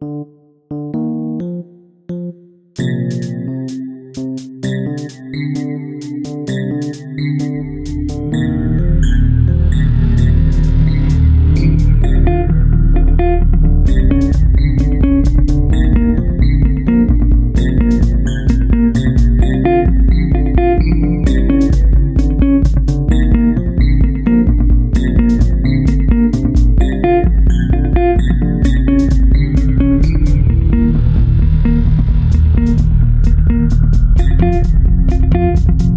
you you